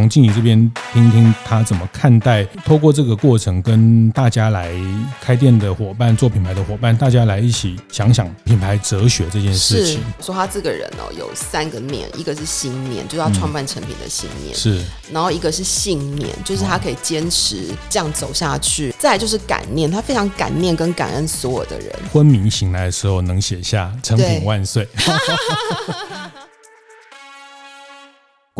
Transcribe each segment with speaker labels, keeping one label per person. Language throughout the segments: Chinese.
Speaker 1: 从静怡这边听听他怎么看待，透过这个过程跟大家来开店的伙伴、做品牌的伙伴，大家来一起想想品牌哲学这件事情。
Speaker 2: 说他这个人哦，有三个面，一个是心念，就是他创办成品的心念；嗯、是，然后一个是信念，就是他可以坚持这样走下去；再来就是感念，他非常感念跟感恩所有的人。
Speaker 1: 昏迷醒来的时候能写下“成品万岁”。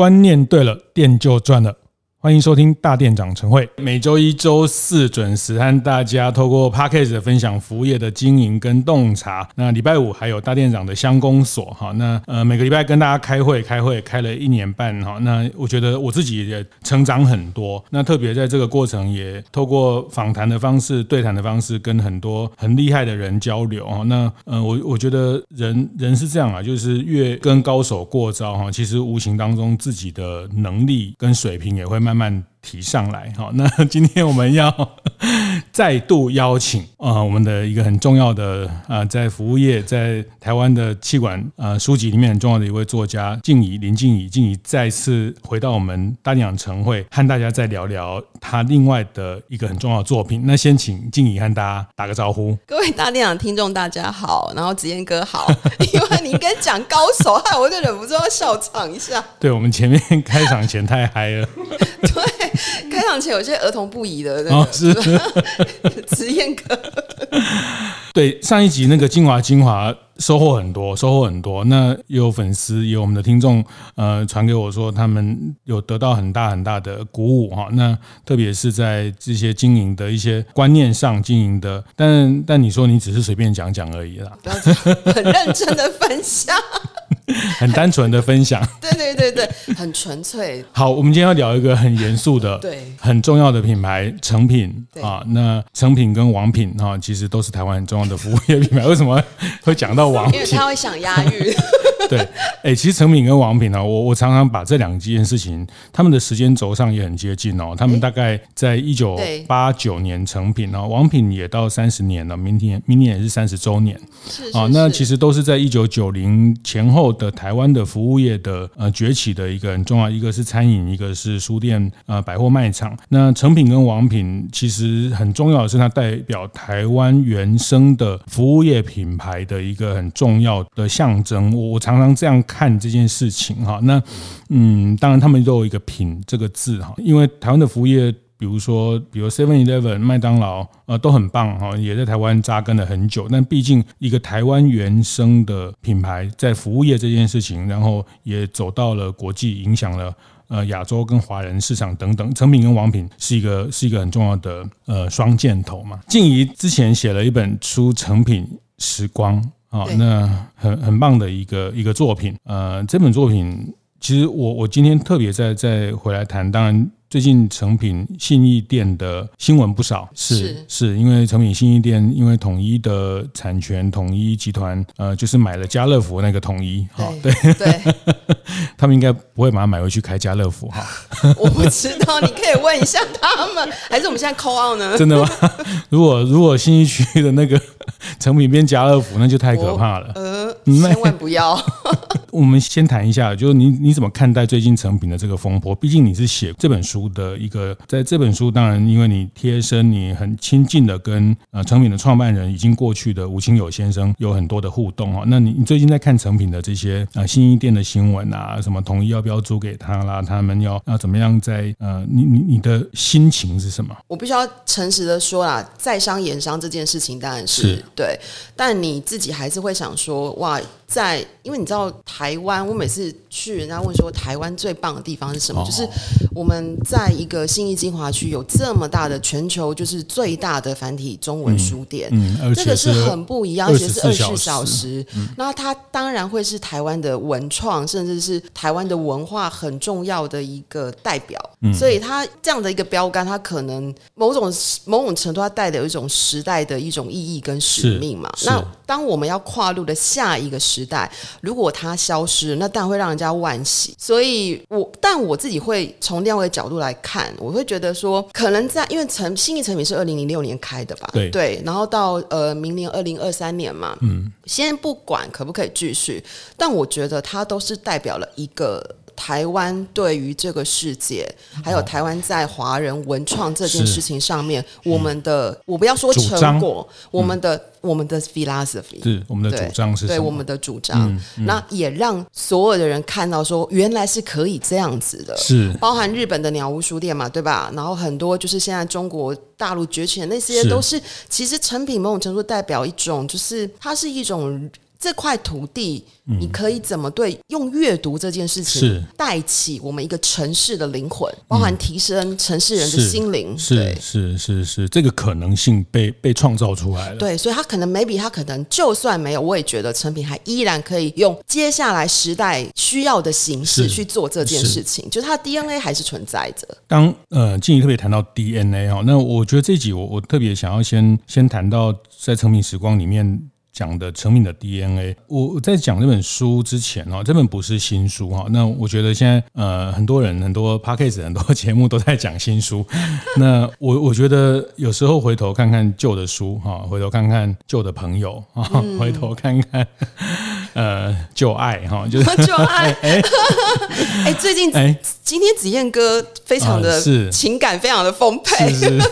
Speaker 1: 观念对了，店就赚了。欢迎收听大店长晨会，每周一、周四准时和大家透过 Podcast 分享服务业的经营跟洞察。那礼拜五还有大店长的乡公所哈，那呃每个礼拜跟大家开会，开会开了一年半哈。那我觉得我自己也成长很多。那特别在这个过程，也透过访谈的方式、对谈的方式，跟很多很厉害的人交流哈。那呃我我觉得人人是这样啊，就是越跟高手过招哈，其实无形当中自己的能力跟水平也会慢慢。慢提上来，好，那今天我们要再度邀请啊，我们的一个很重要的啊，在服务业，在台湾的气管啊书籍里面很重要的一位作家静怡林静怡，静怡再次回到我们大店长晨会，和大家再聊聊他另外的一个很重要的作品。那先请静怡和大家打个招呼。
Speaker 2: 各位大店长听众大家好，然后子燕哥好，因为你跟讲高手，害我就忍不住要笑场一下。
Speaker 1: 对，我们前面开场前太嗨了。
Speaker 2: 对。开场前有些儿童不宜的那个，哦、是子彦哥。
Speaker 1: 对，上一集那个精华精华收获很多，收获很多。那有粉丝有我们的听众呃传给我说，他们有得到很大很大的鼓舞哈。那特别是在这些经营的一些观念上经营的，但但你说你只是随便讲讲而已啦，
Speaker 2: 很认真的分享。
Speaker 1: 很单纯的分享，
Speaker 2: 对对对对，很纯粹。
Speaker 1: 好，我们今天要聊一个很严肃的、对很重要的品牌成品啊。那成品跟王品哈，其实都是台湾很重要的服务业品牌。为什么会讲到王品？
Speaker 2: 因为他会想押韵。
Speaker 1: 对，哎，其实成品跟王品呢，我我常常把这两件事情，他们的时间轴上也很接近哦。他们大概在一九八九年成品哦，王品也到三十年了，明天明年也是三十周年。是啊，那其实都是在一九九零前后的台湾的服务业的呃崛起的一个很重要，一个是餐饮，一个是书店呃百货卖场。那诚品跟王品其实很重要的是，它代表台湾原生的服务业品牌的一个很重要的象征。我我常常这样看这件事情哈。那嗯，当然他们都有一个“品”这个字哈，因为台湾的服务业。比如说，比如 Seven Eleven、麦当劳，呃，都很棒哈，也在台湾扎根了很久。但毕竟一个台湾原生的品牌，在服务业这件事情，然后也走到了国际，影响了呃亚洲跟华人市场等等。成品跟王品是一个是一个很重要的呃双箭头嘛。静怡之前写了一本书《成品时光》啊，那很很棒的一个一个作品。呃，这本作品其实我我今天特别在在回来谈，当然。最近成品信义店的新闻不少，是是，因为成品信义店因为统一的产权，统一集团呃就是买了家乐福那个统一，哈对对，对 他们应该不会把它买回去开家乐福哈。
Speaker 2: 我不知道，你可以问一下他们，还是我们现在 call out 呢？
Speaker 1: 真的吗？如果如果信义区的那个 诚品变家乐福，那就太可怕了。
Speaker 2: 呃，千万不要。
Speaker 1: 我们先谈一下，就是你你怎么看待最近成品的这个风波？毕竟你是写这本书。的一个，在这本书，当然因为你贴身，你很亲近的跟呃成品的创办人已经过去的吴清友先生有很多的互动哈。那你你最近在看成品的这些呃信义店的新闻啊，什么统一要不要租给他啦？他们要要怎么样在呃你你你的心情是什么？
Speaker 2: 我必须要诚实的说啦，在商言商这件事情当然是，是对，但你自己还是会想说哇。在，因为你知道台湾，我每次去，人家问说台湾最棒的地方是什么？就是我们在一个信义精华区有这么大的全球就是最大的繁体中文书店，嗯，这个是很不一样，而且是二十四小时。那它当然会是台湾的文创，甚至是台湾的文化很重要的一个代表。所以它这样的一个标杆，它可能某种某种程度它带有一种时代的一种意义跟使命嘛。那当我们要跨入的下一个时时代，如果它消失，那当然会让人家惋惜。所以我，我但我自己会从另外一个角度来看，我会觉得说，可能在因为成新义成品是二零零六年开的吧，
Speaker 1: 对
Speaker 2: 对，然后到呃明年二零二三年嘛，嗯，先不管可不可以继续，但我觉得它都是代表了一个。台湾对于这个世界，还有台湾在华人文创这件事情上面，我们的、嗯、我不要说成果，我们的、嗯、我们的 philosophy
Speaker 1: 是我们的主张是
Speaker 2: 对我们的主张、那也让所有的人看到说，原来是可以这样子的，
Speaker 1: 是。
Speaker 2: 包含日本的鸟屋书店嘛，对吧？然后很多就是现在中国大陆崛起的那些，都是其实成品某种程度代表一种，就是它是一种。这块土地，你可以怎么对用阅读这件事情带起我们一个城市的灵魂，包含提升城市人的心灵？
Speaker 1: 是是是是，这个可能性被被创造出来了。
Speaker 2: 对，所以他可能 maybe 他可能就算没有，我也觉得成品还依然可以用接下来时代需要的形式去做这件事情，就是它的 DNA 还是存在着。
Speaker 1: 当呃静怡特别谈到 DNA 哈，那我觉得这集我我特别想要先先谈到在成品时光里面。讲的成品的 DNA，我在讲这本书之前哈，这本不是新书哈。那我觉得现在呃，很多人很多 p a c k a g e 很多节目都在讲新书。那我我觉得有时候回头看看旧的书哈，回头看看旧的朋友啊，回头看看 呃旧爱哈，就是
Speaker 2: 旧爱。哎哎，最近哎，今天子燕哥非常的是情感非常的丰沛。是是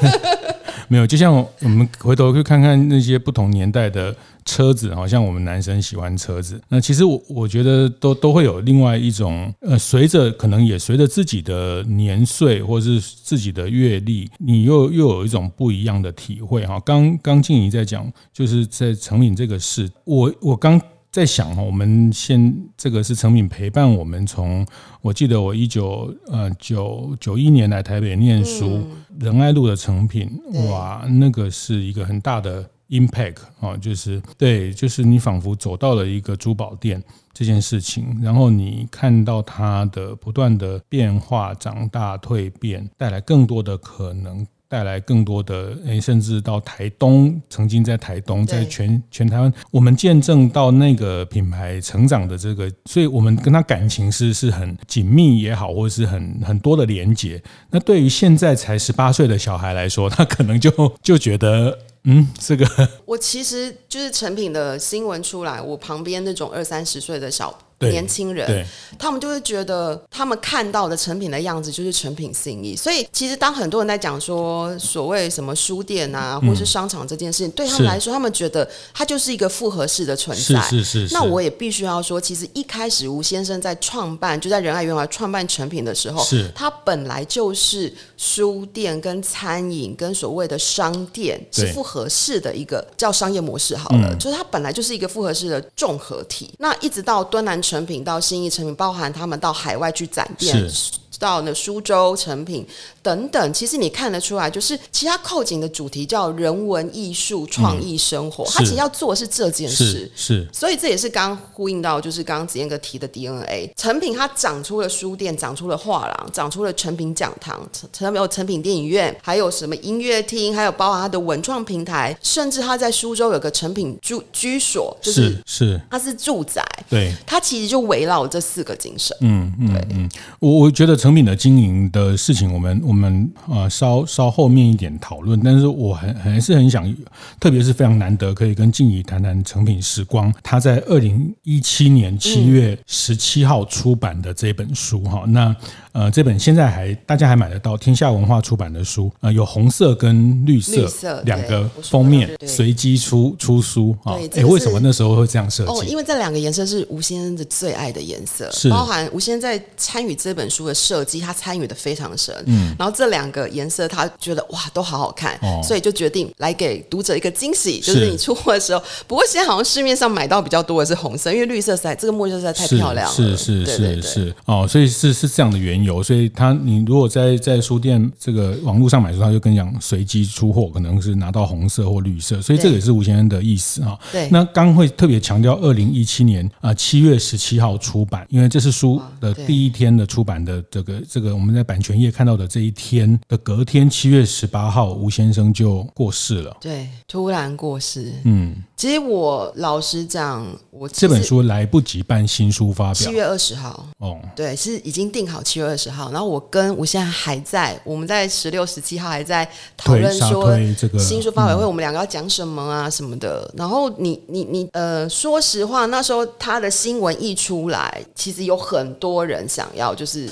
Speaker 1: 没有，就像我们回头去看看那些不同年代的。车子好像我们男生喜欢车子，那其实我我觉得都都会有另外一种呃，随着可能也随着自己的年岁或者是自己的阅历，你又又有一种不一样的体会哈。刚刚静怡在讲，就是在成品这个事，我我刚在想哈，我们先这个是成品陪伴我们从，我记得我一九呃九九一年来台北念书，仁爱路的成品，哇，那个是一个很大的。Impact 啊，就是对，就是你仿佛走到了一个珠宝店这件事情，然后你看到它的不断的变化、长大、蜕变，带来更多的可能，带来更多的诶，甚至到台东，曾经在台东，在全全台湾，我们见证到那个品牌成长的这个，所以我们跟他感情是是很紧密也好，或者是很很多的连结。那对于现在才十八岁的小孩来说，他可能就就觉得。嗯，这个
Speaker 2: 我其实就是成品的新闻出来，我旁边那种二三十岁的小。年轻人，他们就会觉得他们看到的成品的样子就是成品心意，所以其实当很多人在讲说所谓什么书店啊，或是商场这件事情，对他们来说，他们觉得它就是一个复合式的存在。
Speaker 1: 是是是。
Speaker 2: 那我也必须要说，其实一开始吴先生在创办就在仁爱圆环创办成品的时候，是他本来就是书店跟餐饮跟所谓的商店是复合式的一个叫商业模式好了，就是它本来就是一个复合式的综合体。那一直到敦南。成品到新义成品，包含他们到海外去展店，到那苏州成品。等等，其实你看得出来，就是其他扣紧的主题叫人文艺术创意生活，他、嗯、其实要做的是这件事，
Speaker 1: 是，是，
Speaker 2: 所以这也是刚呼应到，就是刚刚子燕哥提的 DNA。成品它长出了书店，长出了画廊，长出了成品讲堂，诚有成品电影院，还有什么音乐厅，还有包含它的文创平台，甚至它在苏州有个成品住居所，就是是。它是住宅，
Speaker 1: 对，
Speaker 2: 它其实就围绕这四个精神。
Speaker 1: 嗯嗯嗯，我我觉得成品的经营的事情，我们我们。我们呃稍稍后面一点讨论，但是我很还是很想，特别是非常难得可以跟静怡谈谈成品时光，他在二零一七年七月十七号出版的这本书哈、嗯，那。呃，这本现在还大家还买得到，天下文化出版的书，呃，有红色跟绿色两个封面，随机出出书啊。哎、欸，为什么那时候会这样设计？
Speaker 2: 哦，因为这两个颜色是吴先生的最爱的颜色，是包含吴先生在参与这本书的设计，他参与的非常深。嗯，然后这两个颜色他觉得哇都好好看，哦，所以就决定来给读者一个惊喜，就是你出货的时候。不过现在好像市面上买到比较多的是红色，因为绿色实在这个墨色实在太漂亮了。
Speaker 1: 是是是是是哦，所以是是这样的缘由。所以他你如果在在书店这个网络上买书，他就跟你讲随机出货，可能是拿到红色或绿色，所以这个也是吴先生的意思啊。
Speaker 2: 对，
Speaker 1: 那刚会特别强调二零一七年啊七月十七号出版，因为这是书的第一天的出版的这个这个我们在版权页看到的这一天的隔天，七月十八号，吴先生就过世了。
Speaker 2: 对，突然过世。嗯，其实我老实讲，我
Speaker 1: 这本书来不及办新书发表，
Speaker 2: 七月二十号。哦，对，是已经定好七月二十号。然后我跟我现在还在，我们在十六、十七号还在讨论说这个新书发表会，我们两个要讲什么啊什么的。然后你你你呃，说实话，那时候他的新闻一出来，其实有很多人想要就是。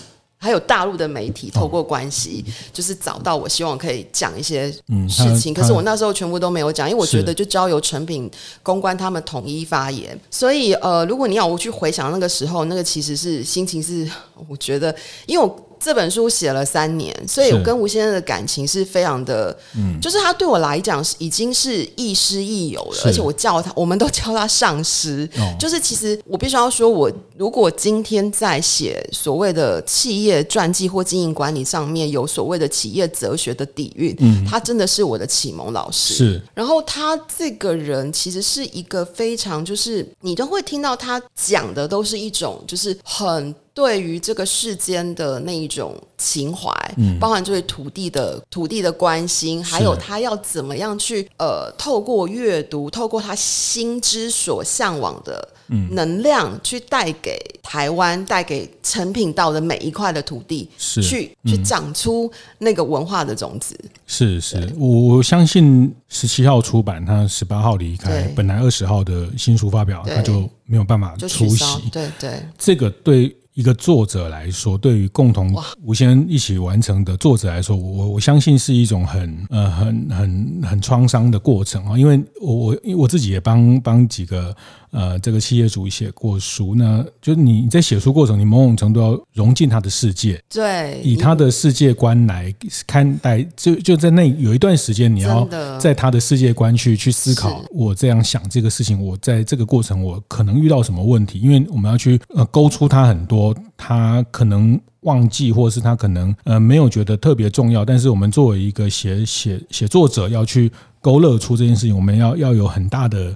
Speaker 2: 还有大陆的媒体透过关系，就是找到我，希望可以讲一些事情。可是我那时候全部都没有讲，因为我觉得就交由成品公关他们统一发言。所以呃，如果你要我去回想那个时候，那个其实是心情是，我觉得，因为我。这本书写了三年，所以我跟吴先生的感情是非常的，嗯，就是他对我来讲是已经是亦师亦友了，而且我叫他，我们都叫他上师。哦，就是其实我必须要说，我如果今天在写所谓的企业传记或经营管理上面有所谓的企业哲学的底蕴，嗯，他真的是我的启蒙老师。是，然后他这个人其实是一个非常，就是你都会听到他讲的都是一种，就是很。对于这个世间的那一种情怀，嗯，包含对土地的土地的关心，还有他要怎么样去呃，透过阅读，透过他心之所向往的能量，去带给台湾，带给成品道的每一块的土地，是。去、嗯、去长出那个文化的种子。是是，
Speaker 1: 我我相信十七号出版，他十八号离开，本来二十号的新书发表，他就没有办法出席。
Speaker 2: 对对，
Speaker 1: 这个对。一个作者来说，对于共同吴先生一起完成的作者来说，我我相信是一种很呃很很很创伤的过程啊，因为我我因为我自己也帮帮几个。呃，这个企业主写过书呢，就是你在写书过程，你某种程度要融进他的世界，
Speaker 2: 对，
Speaker 1: 以他的世界观来看待，就就在那有一段时间，你要在他的世界观去去思考，我这样想这个事情，我在这个过程我可能遇到什么问题，因为我们要去呃勾出他很多他可能忘记，或者是他可能呃没有觉得特别重要，但是我们作为一个写写写作者要去勾勒出这件事情，我们要要有很大的。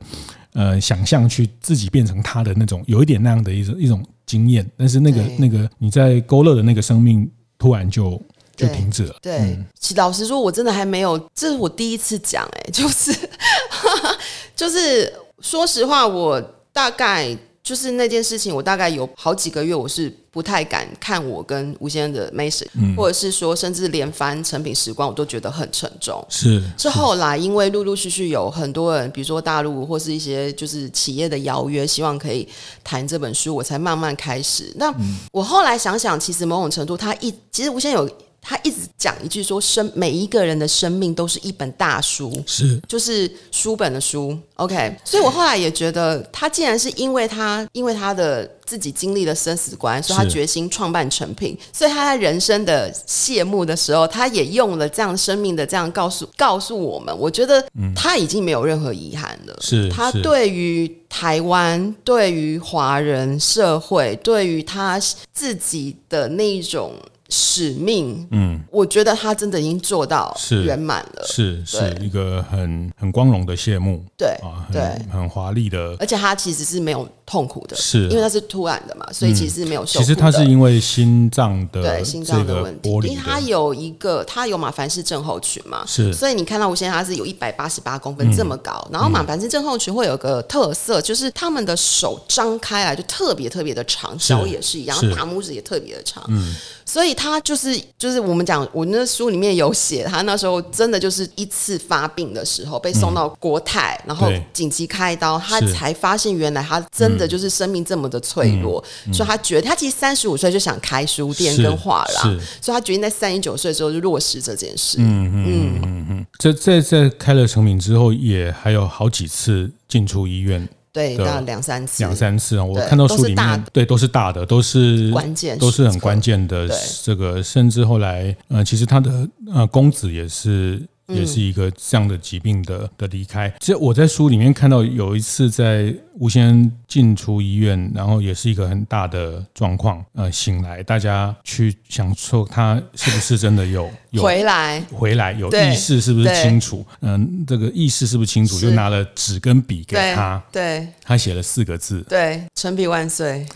Speaker 1: 呃，想象去自己变成他的那种，有一点那样的一种一种经验，但是那个那个你在勾勒的那个生命，突然就就停止了。
Speaker 2: 对，嗯、老实说，我真的还没有，这是我第一次讲，哎，就是 就是说实话，我大概。就是那件事情，我大概有好几个月，我是不太敢看我跟吴先生的 message，嗯，或者是说，甚至连翻成品时光，我都觉得很沉重。是，是后来因为陆陆续续有很多人，比如说大陆或是一些就是企业的邀约，希望可以谈这本书，我才慢慢开始。那我后来想想，其实某种程度，他一其实吴先生有。他一直讲一句说：“生每一个人的生命都是一本大书，是就是书本的书。”OK，所以我后来也觉得，他既然是因为他因为他的自己经历了生死关，所以他决心创办成品，所以他在人生的谢幕的时候，他也用了这样生命的这样告诉告诉我们，我觉得他已经没有任何遗憾了。是他对于台湾、对于华人社会、对于他自己的那一种。使命，嗯，我觉得他真的已经做到圆满了，是是，一个很很光荣的谢幕，对啊，对，很华丽的，而且他其实是没有痛苦的，是因为他是突然的嘛，所以其实没有受苦的。其实他是因为心脏的对心脏的问题，因为他有一个他有马凡氏症候群嘛，是，所以你看到吴先生他是有一百八十八公分这么高，然后马凡氏症候群会有个特色，就是他们的手张开来就特别特别的长，脚也是一样，大拇指也特别的长，嗯。所以他就是就是我们讲，我那书里面有写，他那时候真的就是一次发病的时候被送到国泰，嗯、然后紧急开刀，他才发现原来他真的就是生命这么的脆弱，嗯、所以他觉得他其实三十五岁就想开书店跟画廊，所以他决定在三十九岁的时候就落实这件事。嗯嗯嗯嗯，这在在开了成品之后，也还有好几次进出医院。对，大概两三次，两三次啊！我看到书里面，对，都是大的，都是关键，都是很关键的。这个，甚至后来，呃，其实他的呃公子也是
Speaker 1: 也是一个这样的疾病的的离开。其实我在书里面看到有一次在吴先生进出医院，然后也是一个很大的状况，呃，醒来，大家去想说他是不是真的有有
Speaker 2: 回来，
Speaker 1: 回来有意识是不是清楚？嗯，这个意识是不是清楚？就拿了纸跟笔给他，
Speaker 2: 对，
Speaker 1: 他写了四个字，
Speaker 2: 对，陈皮万岁。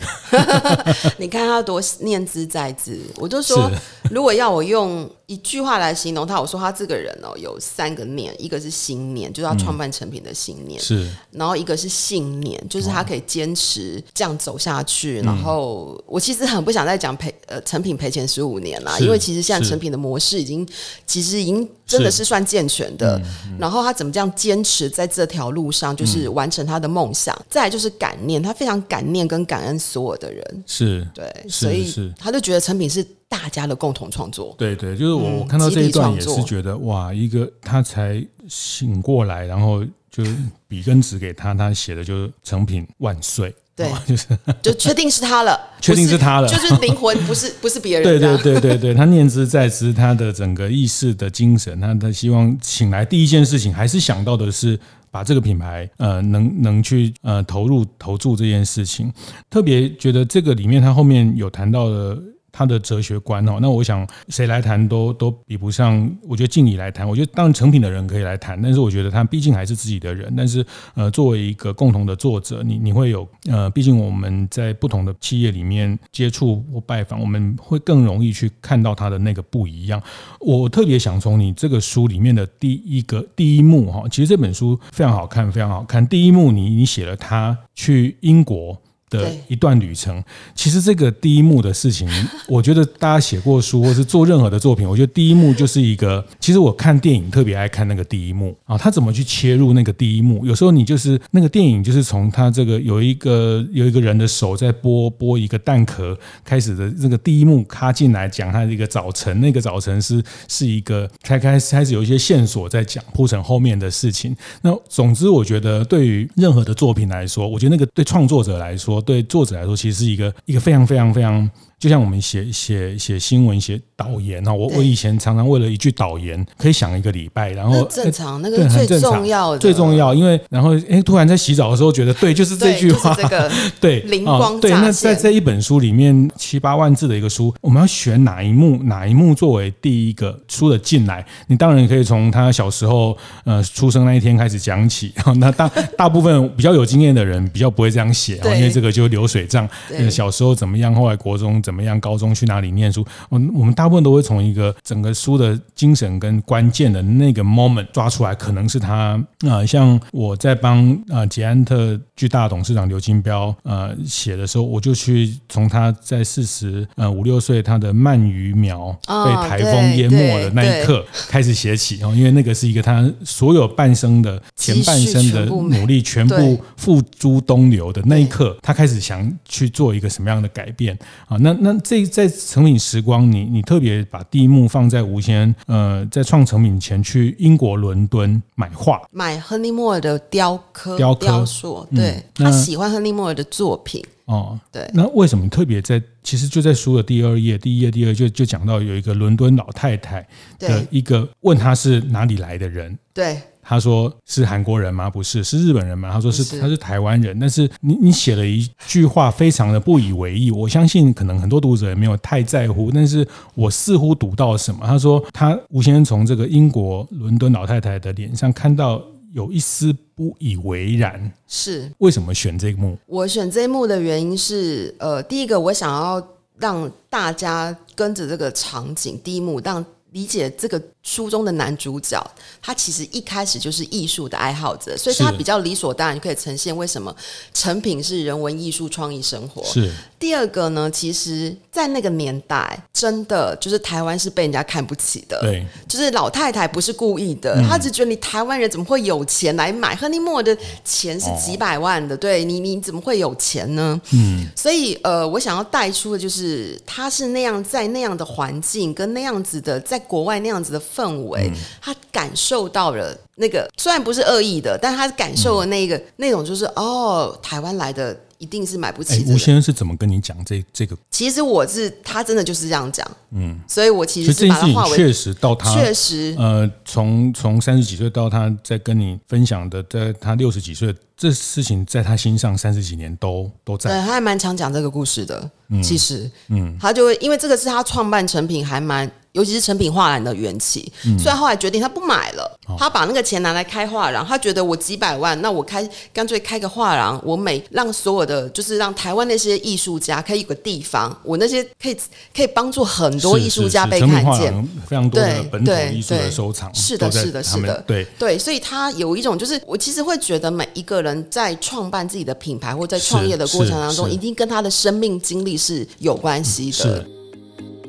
Speaker 2: 你看他多念兹在兹，我就说，如果要我用一句话来形容他，我说他这个人哦，有三个念，一个是信念，就是他创办成品的信念，是，然后一个是信念，就是他可以坚持这样走下去。然后我其实很不想再讲赔呃成品赔钱十五年啦，因为其实现在成品的模式已经其实已经真的是算健全的。然后他怎么这样坚持在这条路上，就是完成他的梦想。再来就是感念，他非常感念跟感恩所有的人，
Speaker 1: 是
Speaker 2: 对，所以他就觉得成品是。大家的共同创作，
Speaker 1: 对对，就是我我看到这一段也是觉得哇，一个他才醒过来，然后就笔跟纸给他，他写的就是“成品万岁”，
Speaker 2: 对，
Speaker 1: 就是
Speaker 2: 就确定是他了，
Speaker 1: 确定是他了，
Speaker 2: 就是灵魂不是 不是别人，
Speaker 1: 对对对对对，他念兹在兹，他的整个意识的精神，他他希望醒来第一件事情还是想到的是把这个品牌呃能能去呃投入投注这件事情，特别觉得这个里面他后面有谈到的。他的哲学观哦，那我想谁来谈都都比不上。我觉得静怡来谈，我觉得当然成品的人可以来谈，但是我觉得他毕竟还是自己的人。但是呃，作为一个共同的作者，你你会有呃，毕竟我们在不同的企业里面接触或拜访，我们会更容易去看到他的那个不一样。我特别想从你这个书里面的第一个第一幕哈，其实这本书非常好看，非常好看。第一幕你你写了他去英国。的一段旅程，其实这个第一幕的事情，我觉得大家写过书或是做任何的作品，我觉得第一幕就是一个。其实我看电影特别爱看那个第一幕啊，他怎么去切入那个第一幕？有时候你就是那个电影，就是从他这个有一个有一个人的手在剥剥一个蛋壳开始的这个第一幕，卡进来讲他的一个早晨，那个早晨是是一个开开开始有一些线索在讲铺成后面的事情。那总之，我觉得对于任何的作品来说，我觉得那个对创作者来说。对作者来说，其实是一个一个非常非常非常。就像我们写写写新闻、写导言哈，我我以前常常为了一句导言可以想一个礼拜，然后
Speaker 2: 正常那个最重要的
Speaker 1: 最重要，因为然后哎，突然在洗澡的时候觉得对，就是这句话，
Speaker 2: 这个
Speaker 1: 对
Speaker 2: 灵光
Speaker 1: 对。那在这一本书里面七八万字的一个书，我们要选哪一幕哪一幕作为第一个书的进来？你当然可以从他小时候呃出生那一天开始讲起。那大 大部分比较有经验的人比较不会这样写，因为这个就流水账。小时候怎么样，后来国中怎么样，高中去哪里念书？我我们大部分都会从一个整个书的精神跟关键的那个 moment 抓出来，可能是他啊、呃，像我在帮啊捷安特巨大董事长刘金彪呃写的时候，我就去从他在四十呃五六岁他的鳗鱼苗被台风淹没的那一刻开始写起哦，因为那个是一个他所有半生的前半生的努力全部付诸东流的那一刻，他开始想去做一个什么样的改变啊？那那这。在成品时光，你你特别把第一幕放在吴先生，呃，在创成品前去英国伦敦买画，
Speaker 2: 买亨利莫尔的雕刻
Speaker 1: 雕刻
Speaker 2: 雕塑，对，他喜欢亨利莫尔的作品
Speaker 1: 哦，
Speaker 2: 对。
Speaker 1: 那为什么特别在？其实就在书的第二页，第一页、第二就就讲到有一个伦敦老太太的一个问他是哪里来的人，
Speaker 2: 对。
Speaker 1: 他说是韩国人吗？不是，是日本人吗？他说是，他是台湾人。但是你你写了一句话，非常的不以为意。我相信可能很多读者也没有太在乎，但是我似乎读到什么。他说他吴先生从这个英国伦敦老太太的脸上看到有一丝不以为然。
Speaker 2: 是
Speaker 1: 为什么选这一幕？
Speaker 2: 我选这一幕的原因是，呃，第一个我想要让大家跟着这个场景，第一幕让理解这个。书中的男主角，他其实一开始就是艺术的爱好者，所以他比较理所当然可以呈现为什么成品是人文艺术创意生活。
Speaker 1: 是
Speaker 2: 第二个呢，其实，在那个年代，真的就是台湾是被人家看不起的。
Speaker 1: 对，
Speaker 2: 就是老太太不是故意的，她、嗯、只觉得你台湾人怎么会有钱来买亨利莫尔的钱是几百万的，对你你怎么会有钱呢？嗯，所以呃，我想要带出的就是他是那样在那样的环境跟那样子的，在国外那样子的。氛围，他感受到了那个，虽然不是恶意的，但他感受了那个、嗯、那种，就是哦，台湾来的一定是买不起。
Speaker 1: 吴先生是怎么跟你讲这这个？
Speaker 2: 其实我是他真的就是这样讲，嗯，所以我其实是把
Speaker 1: 它化为确实到他
Speaker 2: 确实
Speaker 1: 呃，从从三十几岁到他在跟你分享的，在他六十几岁，这事情在他心上三十几年都都在。
Speaker 2: 对，他还蛮常讲这个故事的，嗯、其实，嗯，他就会因为这个是他创办成品还蛮。尤其是成品画廊的缘起，嗯、所以后来决定他不买了，哦、他把那个钱拿来开画廊。他觉得我几百万，那我开干脆开个画廊，我每让所有的就是让台湾那些艺术家可以有个地方，我那些可以可以帮助很多艺术家被看见，
Speaker 1: 非常多的本土艺术的收藏，
Speaker 2: 是的，是的，是的，对。对，所以他有一种就是我其实会觉得每一个人在创办自己的品牌或在创业的过程当中，一定跟他的生命经历是有关系的。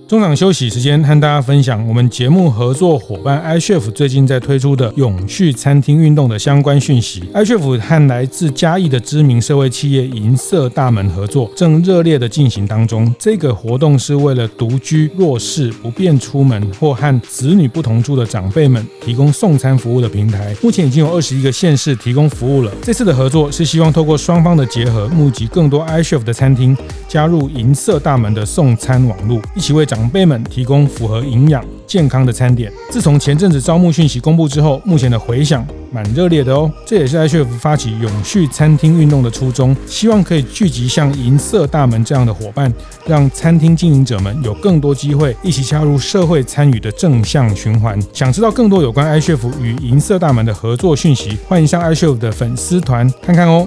Speaker 1: 中场休息时间，和大家分享我们节目合作伙伴 iCHEF 最近在推出的永续餐厅运动的相关讯息。iCHEF 和来自嘉义的知名社会企业银色大门合作，正热烈的进行当中。这个活动是为了独居、弱势、不便出门或和子女不同住的长辈们提供送餐服务的平台。目前已经有二十一个县市提供服务了。这次的合作是希望透过双方的结合，募集更多 iCHEF 的餐厅加入银色大门的送餐网络，一起为长长辈们提供符合营养健康的餐点。自从前阵子招募讯息公布之后，目前的回响蛮热烈的哦。这也是 iCHEF 发起永续餐厅运动的初衷，希望可以聚集像银色大门这样的伙伴，让餐厅经营者们有更多机会一起加入社会参与的正向循环。想知道更多有关 iCHEF 与银色大门的合作讯息，欢迎上 iCHEF 的粉丝团看看哦。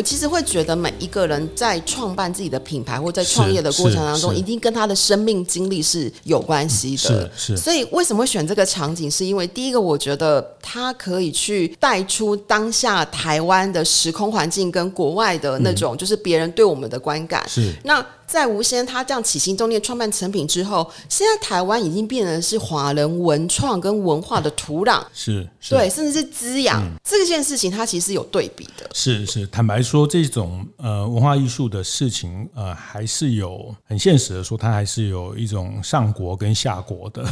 Speaker 2: 我其实会觉得每一个人在创办自己的品牌或在创业的过程当中，一定跟他的生命经历是有关系的。是是。所以为什么会选这个场景？是因为第一个，我觉得他可以去带出当下台湾的时空环境跟国外的那种，就是别人对我们的观感。是。那。在吴先他这样起心动念创办成品之后，现在台湾已经变成是华人文创跟文化的土壤，
Speaker 1: 是，是
Speaker 2: 对，甚至是滋养、嗯、这件事情，它其实是有对比的。
Speaker 1: 是是，坦白说，这种呃文化艺术的事情，呃，还是有很现实的说，它还是有一种上国跟下国的。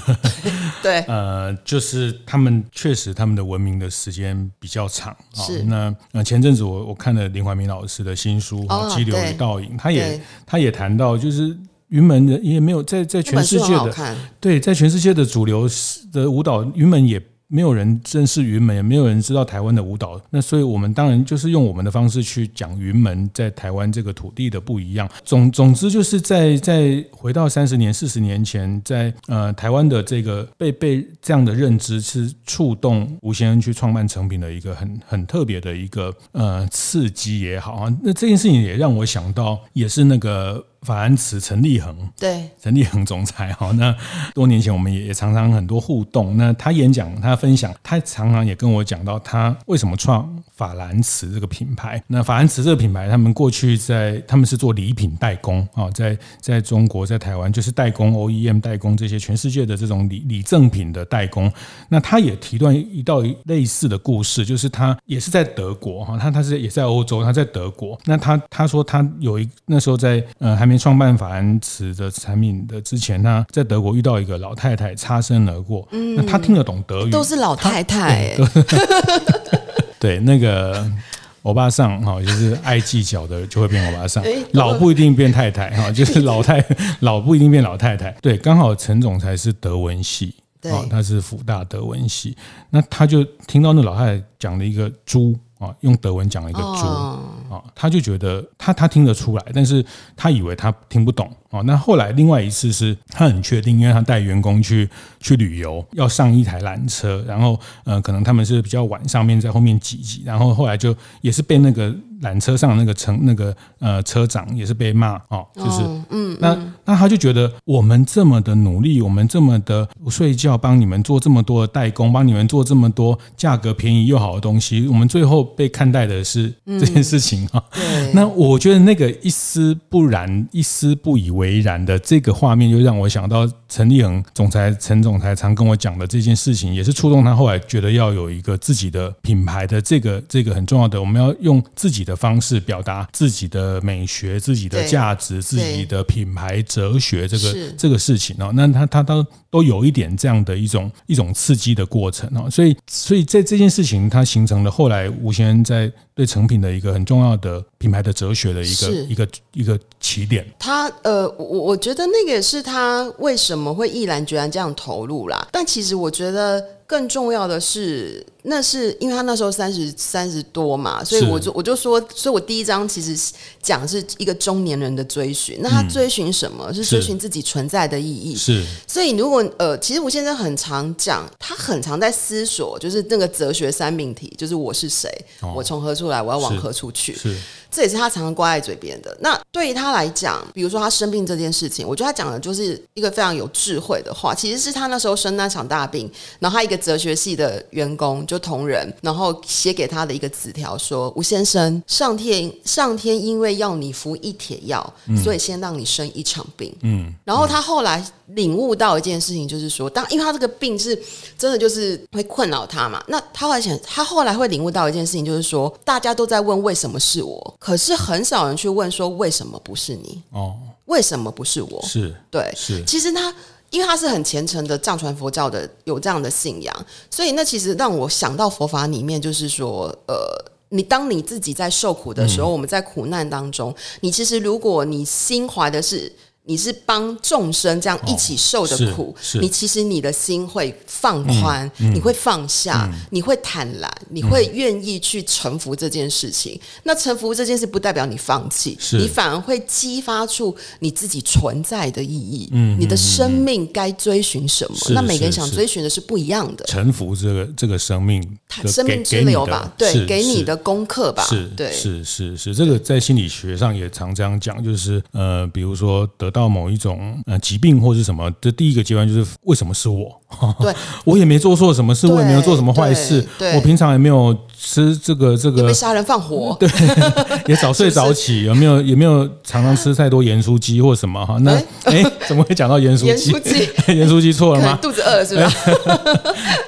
Speaker 2: 对，
Speaker 1: 呃，就是他们确实他们的文明的时间比较长。是，那呃前阵子我我看了林怀民老师的新书《哦、激流与倒影》，他也他也谈。谈到就是云门的也没有在在全世界的对，在全世界的主流的舞蹈云门也。没有人认识云门，也没有人知道台湾的舞蹈。那所以，我们当然就是用我们的方式去讲云门在台湾这个土地的不一样。总总之，就是在在回到三十年、四十年前，在呃台湾的这个被被这样的认知是触动吴先生去创办成品的一个很很特别的一个呃刺激也好啊。那这件事情也让我想到，也是那个。法兰茨陈立恒，
Speaker 2: 对，
Speaker 1: 陈立恒总裁哈，那多年前我们也也常常很多互动。那他演讲，他分享，他常常也跟我讲到他为什么创法兰茨这个品牌。那法兰茨这个品牌，他们过去在他们是做礼品代工啊，在在中国，在台湾就是代工 OEM 代工这些全世界的这种礼礼赠品的代工。那他也提到一道类似的故事，就是他也是在德国哈，他他是也在欧洲，他在德国。那他他说他有一那时候在呃还没创办法兰瓷的产品的之前，他在德国遇到一个老太太擦身而过。嗯，那他听得懂德语，
Speaker 2: 都是老太太。
Speaker 1: 对，那个欧巴桑哈，就是爱计较的就会变欧巴桑，老不一定变太太哈，就是老太老不一定变老太太。对，刚好陈总裁是德文系，哦，他是辅大德文系，那他就听到那老太太讲了一个猪。啊，用德文讲了一个猪啊，他就觉得他他听得出来，但是他以为他听不懂啊。那后来另外一次是他很确定，因为他带员工去去旅游，要上一台缆车，然后呃，可能他们是比较晚上面在后面挤挤，然后后来就也是被那个。缆车上那个乘那个呃车长也是被骂哦，就是嗯，那那他就觉得我们这么的努力，我们这么的不睡觉，帮你们做这么多的代工，帮你们做这么多价格便宜又好的东西，我们最后被看待的是这件事情啊。那我觉得那个一丝不染、一丝不以为然的这个画面，就让我想到陈立恒总裁陈总裁常跟我讲的这件事情，也是触动他后来觉得要有一个自己的品牌的这个这个很重要的，我们要用自己的方式表达自己的美学、自己的价值、自己的品牌哲学，这个这个事情哦，那他他都都有一点这样的一种一种刺激的过程哦，所以所以在这件事情，它形成了后来吴先生在对成品的一个很重要的品牌的哲学的一个一个一个起点。
Speaker 2: 他呃，我我觉得那个也是他为什么会毅然决然这样投入啦。但其实我觉得更重要的是。那是因为他那时候三十三十多嘛，所以我就我就说，所以我第一章其实讲的是一个中年人的追寻。那他追寻什么？嗯、是追寻自己存在的意义。是，所以如果呃，其实吴先生很常讲，他很常在思索，就是那个哲学三命题，就是我是谁，哦、我从何处来，我要往何处去。是，是这也是他常常挂在嘴边的。那对于他来讲，比如说他生病这件事情，我觉得他讲的就是一个非常有智慧的话。其实是他那时候生那场大病，然后他一个哲学系的员工就。同仁，然后写给他的一个纸条说：“吴先生，上天上天因为要你服一帖药，嗯、所以先让你生一场病。”嗯，然后他后来领悟到一件事情，就是说，当因为他这个病是真的，就是会困扰他嘛。那他会想，他后来会领悟到一件事情，就是说，大家都在问为什么是我，可是很少人去问说为什么不是你？哦，为什么不是我？是对，是其实他。因为他是很虔诚的藏传佛教的，有这样的信仰，所以那其实让我想到佛法里面，就是说，呃，你当你自己在受苦的时候，嗯、我们在苦难当中，你其实如果你心怀的是。你是帮众生这样一起受的苦，哦、你其实你的心会放宽，嗯嗯、你会放下，嗯、你会坦然，你会愿意去臣服这件事情。嗯、那臣服这件事不代表你放弃，是你反而会激发出你自己存在的意义。嗯，你的生命该追寻什么？那每个人想追寻的是不一样的。
Speaker 1: 臣服这个这个生命，
Speaker 2: 生命之流吧，对，给你的功课吧。
Speaker 1: 是，
Speaker 2: 对，
Speaker 1: 是是是，这个在心理学上也常这样讲，就是呃，比如说得到。到某一种呃疾病或是什么，这第一个阶段就是为什么是我？对，我也没做错什么事，我也没有做什么坏事，我平常也没有吃这个这个，
Speaker 2: 被杀人放火，
Speaker 1: 对，也早睡早起，有没有有没有常常吃太多盐酥鸡或什么哈？那哎，怎么会讲到盐酥鸡？盐酥鸡，盐酥鸡错了吗？
Speaker 2: 肚子饿了是吧？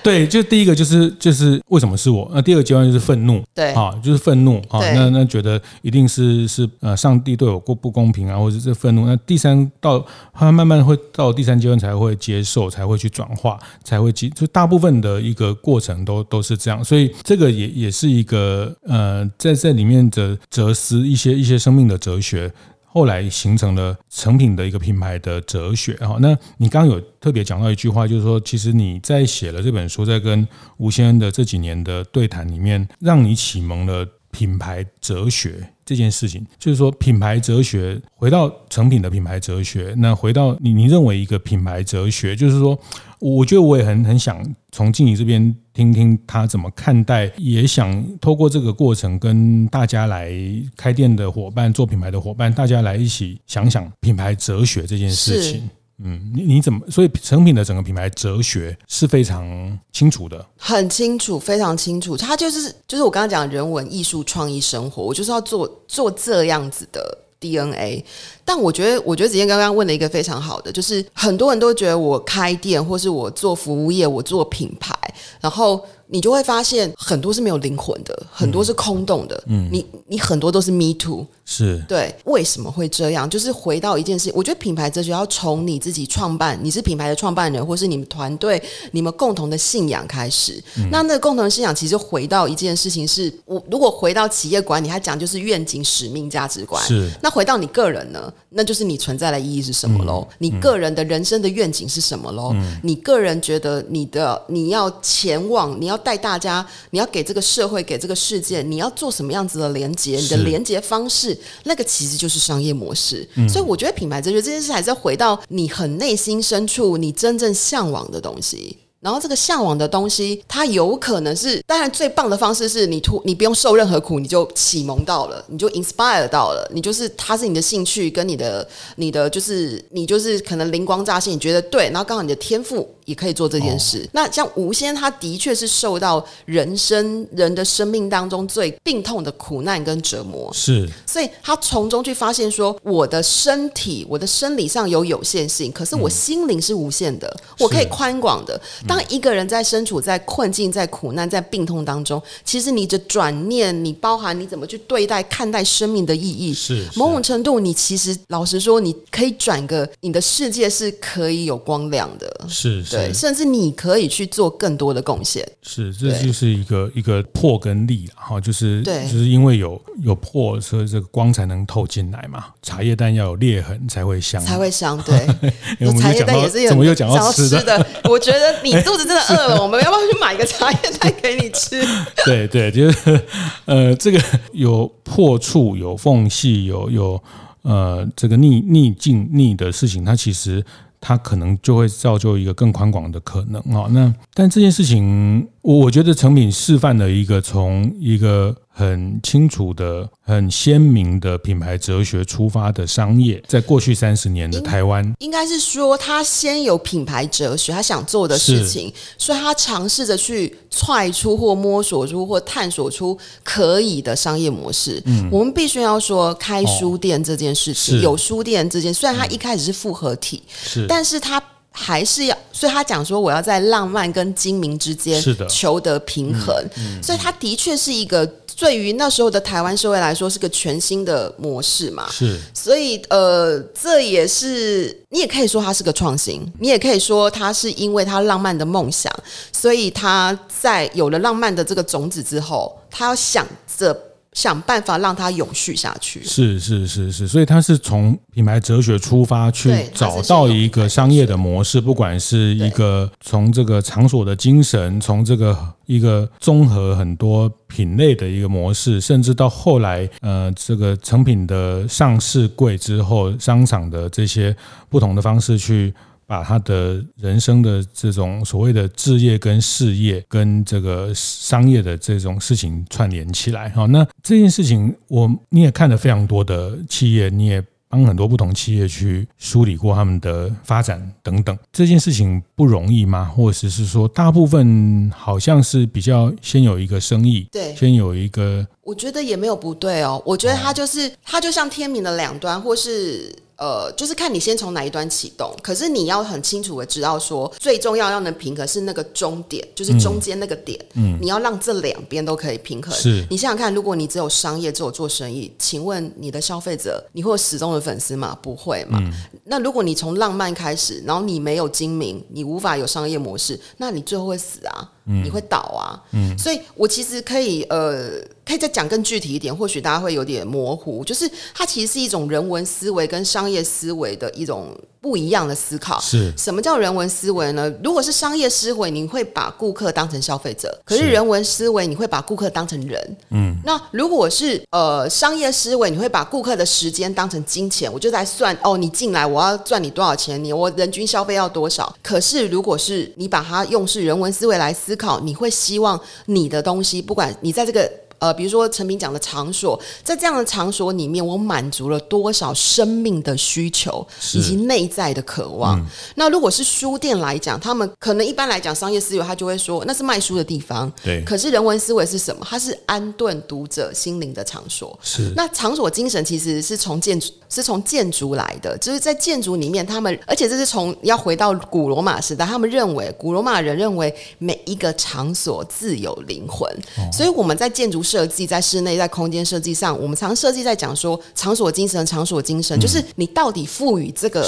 Speaker 1: 对，就第一个就是就是为什么是我？那第二个阶段就是愤怒，对啊，就是愤怒啊，那那觉得一定是是呃上帝对我过不公平啊，或者是这愤怒。那第三。到他慢慢会到第三阶段才会接受，才会去转化，才会就大部分的一个过程都都是这样，所以这个也也是一个呃，在这里面的哲思一些一些生命的哲学，后来形成了成品的一个品牌的哲学。哈，那你刚有特别讲到一句话，就是说，其实你在写了这本书，在跟吴先生的这几年的对谈里面，让你启蒙了品牌哲学。这件事情就是说，品牌哲学回到成品的品牌哲学，那回到你，你认为一个品牌哲学，就是说，我觉得我也很很想从静怡这边听听他怎么看待，也想透过这个过程跟大家来开店的伙伴、做品牌的伙伴，大家来一起想想品牌哲学这件事情。嗯，你你怎么？所以成品的整个品牌哲学是非常清楚的，
Speaker 2: 很清楚，非常清楚。它就是就是我刚刚讲人文、艺术、创意、生活，我就是要做做这样子的 DNA。但我觉得，我觉得子健刚刚问了一个非常好的，就是很多人都觉得我开店，或是我做服务业，我做品牌，然后。你就会发现很多是没有灵魂的，很多是空洞的。嗯，你你很多都是 me too，
Speaker 1: 是对。
Speaker 2: 为什么会这样？就是回到一件事，我觉得品牌哲学要从你自己创办，你是品牌的创办人，或是你们团队你们共同的信仰开始。嗯、那那个共同的信仰其实回到一件事情是，我如果回到企业管理，还讲就是愿景、使命、价值观。是。那回到你个人呢？那就是你存在的意义是什么喽？嗯、你个人的人生的愿景是什么喽？嗯、你个人觉得你的你要前往，你要。带大家，你要给这个社会，给这个世界，你要做什么样子的连接？你的连接方式，那个其实就是商业模式。嗯、所以我觉得品牌哲学这件事，还是要回到你很内心深处，你真正向往的东西。然后这个向往的东西，它有可能是，当然最棒的方式是你突你不用受任何苦，你就启蒙到了，你就 inspire 到了，你就是它是你的兴趣跟你的你的就是你就是可能灵光乍现，你觉得对，然后刚好你的天赋也可以做这件事。哦、那像吴先，他的确是受到人生人的生命当中最病痛的苦难跟折磨，
Speaker 1: 是，
Speaker 2: 所以他从中去发现说，我的身体我的生理上有有限性，可是我心灵是无限的，嗯、我可以宽广的。当一个人在身处在困境、在苦难、在病痛当中，其实你的转念，你包含你怎么去对待、看待生命的意义，
Speaker 1: 是
Speaker 2: 某种程度，你其实老实说，你可以转个你的世界是可以有光亮的，
Speaker 1: 是
Speaker 2: 对，甚至你可以去做更多的贡献。
Speaker 1: 是，这就是一个一个破跟立，哈，就是对，就是因为有有破，所以这个光才能透进来嘛。茶叶蛋要有裂痕才会香，
Speaker 2: 才会香。对，
Speaker 1: 茶叶蛋也是有怎么又讲到吃的？
Speaker 2: 我觉得你肚子真的饿了，我们要不要去买个茶叶蛋给你吃？
Speaker 1: 对对，就是呃，这个有破处、有缝隙、有有呃这个逆逆境逆的事情，它其实。它可能就会造就一个更宽广的可能啊。那但这件事情，我我觉得成品示范了一个从一个很清楚的、很鲜明的品牌哲学出发的商业，在过去三十年的台湾，
Speaker 2: 应该是说他先有品牌哲学，他想做的事情，所以他尝试着去踹出或摸索出或探索出可以的商业模式。嗯，我们必须要说，开书店这件事情，有书店这件，虽然他一开始是复合体，是。但是他还是要，所以他讲说我要在浪漫跟精明之间求得平衡，嗯嗯、所以他的确是一个对于那时候的台湾社会来说是个全新的模式嘛，
Speaker 1: 是，
Speaker 2: 所以呃，这也是你也可以说他是个创新，你也可以说他是因为他浪漫的梦想，所以他在有了浪漫的这个种子之后，他要想着。想办法让它永续下去。
Speaker 1: 是是是是，所以它是从品牌哲学出发去找到一个商业的模式，不管是一个从这个场所的精神，从这个一个综合很多品类的一个模式，甚至到后来呃这个成品的上市柜之后，商场的这些不同的方式去。把他的人生的这种所谓的置业跟事业跟这个商业的这种事情串联起来，哈，那这件事情我你也看了非常多的企业，你也帮很多不同企业去梳理过他们的发展等等，这件事情不容易吗？或者是说，大部分好像是比较先有一个生意，
Speaker 2: 对，
Speaker 1: 先有一个，
Speaker 2: 我觉得也没有不对哦，我觉得它就是它就像天平的两端，或是。呃，就是看你先从哪一端启动，可是你要很清楚的知道说，最重要要能平衡是那个终点，就是中间那个点，嗯，你要让这两边都可以平衡。是，你想想看，如果你只有商业，只有做生意，请问你的消费者，你会有始终的粉丝吗？不会嘛。嗯，那如果你从浪漫开始，然后你没有精明，你无法有商业模式，那你最后会死啊。你会倒啊，嗯，所以我其实可以呃，可以再讲更具体一点，或许大家会有点模糊，就是它其实是一种人文思维跟商业思维的一种。不一样的思考是什么叫人文思维呢？如果是商业思维，你会把顾客当成消费者；可是人文思维，你会把顾客当成人。嗯，那如果是呃商业思维，你会把顾客的时间当成金钱，我就在算哦，你进来我要赚你多少钱，你我人均消费要多少。可是如果是你把它用是人文思维来思考，你会希望你的东西，不管你在这个。呃，比如说陈明讲的场所，在这样的场所里面，我满足了多少生命的需求以及内在的渴望？嗯、那如果是书店来讲，他们可能一般来讲商业思维，他就会说那是卖书的地方。对。可是人文思维是什么？它是安顿读者心灵的场所。是。那场所精神其实是从建筑，是从建筑来的，就是在建筑里面，他们而且这是从要回到古罗马时代，他们认为古罗马人认为每一个场所自有灵魂，哦、所以我们在建筑。设计在室内，在空间设计上，我们常设计在讲说场所精神，场所精神、嗯、就是你到底赋予这个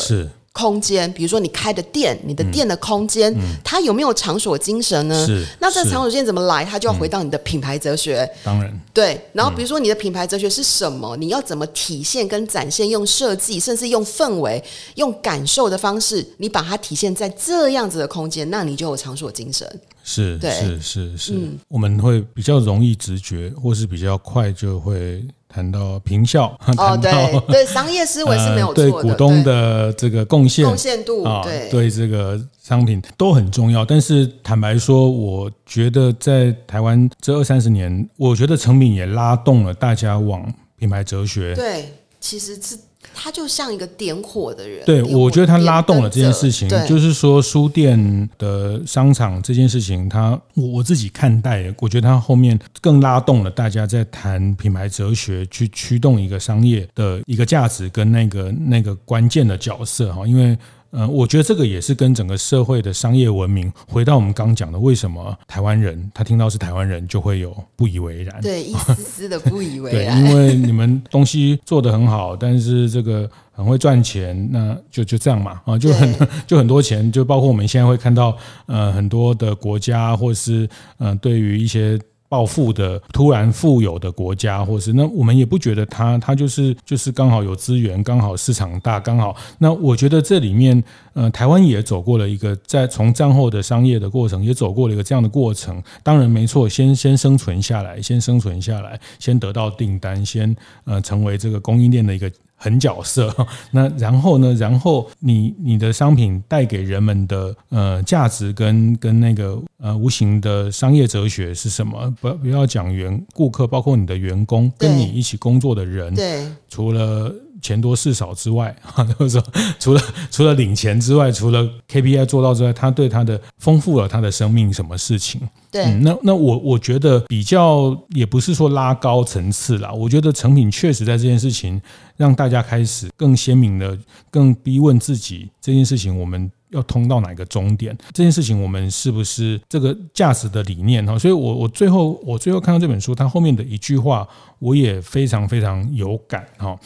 Speaker 2: 空间，比如说你开的店，你的店的空间，嗯、它有没有场所精神呢？是，那这个场所精神怎么来？它就要回到你的品牌哲学。
Speaker 1: 当然，
Speaker 2: 对。然后比如说你的品牌哲学是什么？你要怎么体现跟展现？用设计，甚至用氛围、用感受的方式，你把它体现在这样子的空间，那你就有场所精神。
Speaker 1: 是是是是，嗯、我们会比较容易直觉，或是比较快就会谈到平效。
Speaker 2: 哦，对对，商业思维是没有 错的。
Speaker 1: 对股东的这个贡献、
Speaker 2: 贡献度啊，对
Speaker 1: 对这个商品都很重要。但是坦白说，我觉得在台湾这二三十年，我觉得成品也拉动了大家往品牌哲学。
Speaker 2: 对，其实是。他就像一个点火的人。
Speaker 1: 对，我觉得他拉动了这件事情，就是说书店的商场这件事情，他我我自己看待，我觉得他后面更拉动了大家在谈品牌哲学，去驱动一个商业的一个价值跟那个那个关键的角色哈，因为。呃，我觉得这个也是跟整个社会的商业文明，回到我们刚讲的，为什么台湾人他听到是台湾人就会有不以为然？
Speaker 2: 对，一丝丝的不以 为然。
Speaker 1: 对，因为你们东西做得很好，但是这个很会赚钱，那就就这样嘛，啊，就很就很多钱，就包括我们现在会看到，呃，很多的国家或是呃，对于一些。暴富的突然富有的国家，或是那我们也不觉得他他就是就是刚好有资源，刚好市场大，刚好。那我觉得这里面，呃，台湾也走过了一个在从战后的商业的过程，也走过了一个这样的过程。当然没错，先先生存下来，先生存下来，先得到订单，先呃成为这个供应链的一个。狠角色，那然后呢？然后你你的商品带给人们的呃价值跟跟那个呃无形的商业哲学是什么？不不要讲员顾客，包括你的员工，跟你一起工作的人，
Speaker 2: 对，
Speaker 1: 除了。钱多事少之外，哈，就是说，除了除了领钱之外，除了 KPI 做到之外，他对他的丰富了他的生命什么事情？
Speaker 2: 对，
Speaker 1: 嗯、那那我我觉得比较也不是说拉高层次啦，我觉得成品确实在这件事情让大家开始更鲜明的、更逼问自己这件事情，我们。要通到哪个终点？这件事情我们是不是这个价值的理念哈？所以我我最后我最后看到这本书，它后面的一句话，我也非常非常有感哈。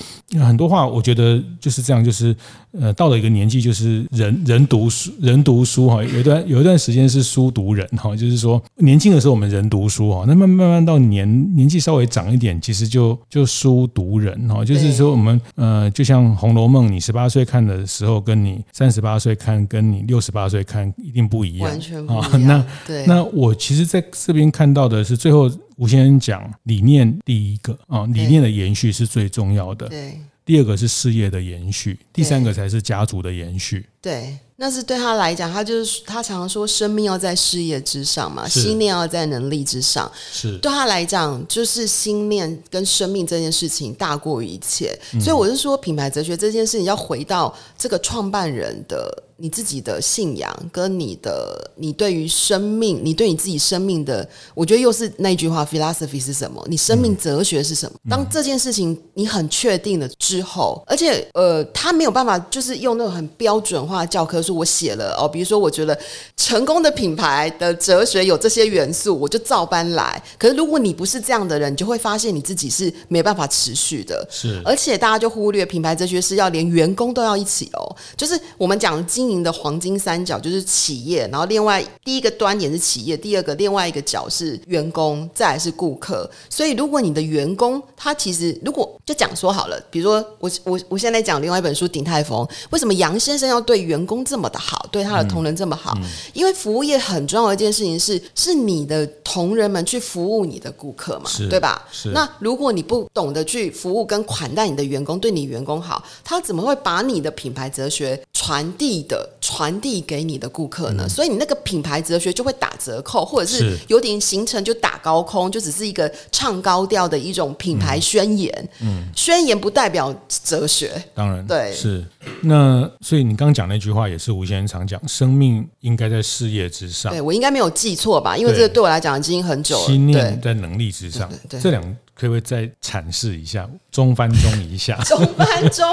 Speaker 1: 很多话我觉得就是这样，就是呃，到了一个年纪，就是人人读书人读书哈。有一段有一段时间是书读人哈，就是说年轻的时候我们人读书哈，那慢慢慢到年年纪稍微长一点，其实就就书读人哈。就是说我们呃，就像《红楼梦》，你十八岁看的时候，跟你三十八岁看。你六十八岁看一定不一样，
Speaker 2: 完全不一样。
Speaker 1: 那我其实在这边看到的是，最后吴先生讲理念第一个啊，理念的延续是最重要的。
Speaker 2: 对，
Speaker 1: 第二个是事业的延续，第三个才是家族的延续。
Speaker 2: 对。那是对他来讲，他就是他常常说，生命要在事业之上嘛，心念要在能力之上。
Speaker 1: 是
Speaker 2: 对他来讲，就是心念跟生命这件事情大过于一切。所以我是说，品牌哲学这件事情要回到这个创办人的你自己的信仰，跟你的你对于生命，你对你自己生命的，我觉得又是那句话，philosophy 是什么？你生命哲学是什么？当这件事情你很确定了之后，而且呃，他没有办法就是用那种很标准化的教科。书我写了哦，比如说，我觉得成功的品牌的哲学有这些元素，我就照搬来。可是如果你不是这样的人，你就会发现你自己是没办法持续的。
Speaker 1: 是，
Speaker 2: 而且大家就忽略品牌哲学是要连员工都要一起哦。就是我们讲经营的黄金三角，就是企业，然后另外第一个端点是企业，第二个另外一个角是员工，再来是顾客。所以如果你的员工他其实如果就讲说好了，比如说我我我现在讲另外一本书《鼎泰丰》，为什么杨先生要对员工这么的好，对他的同仁这么好，嗯嗯、因为服务业很重要的一件事情是，是你的同仁们去服务你的顾客嘛，对吧？
Speaker 1: 是。
Speaker 2: 那如果你不懂得去服务跟款待你的员工，对你员工好，他怎么会把你的品牌哲学传递的传递给你的顾客呢？嗯、所以你那个品牌哲学就会打折扣，或者是有点形成就打高空，就只是一个唱高调的一种品牌宣言。嗯，嗯宣言不代表哲学，
Speaker 1: 当然
Speaker 2: 对，
Speaker 1: 是。那所以你刚刚讲那句话也是。吴先生常讲，生命应该在事业之上。
Speaker 2: 对，我应该没有记错吧？因为这个对我来讲已经很久了。
Speaker 1: 心念在能力之上，这两可不可以再阐释一下？中翻中一下，
Speaker 2: 中翻中。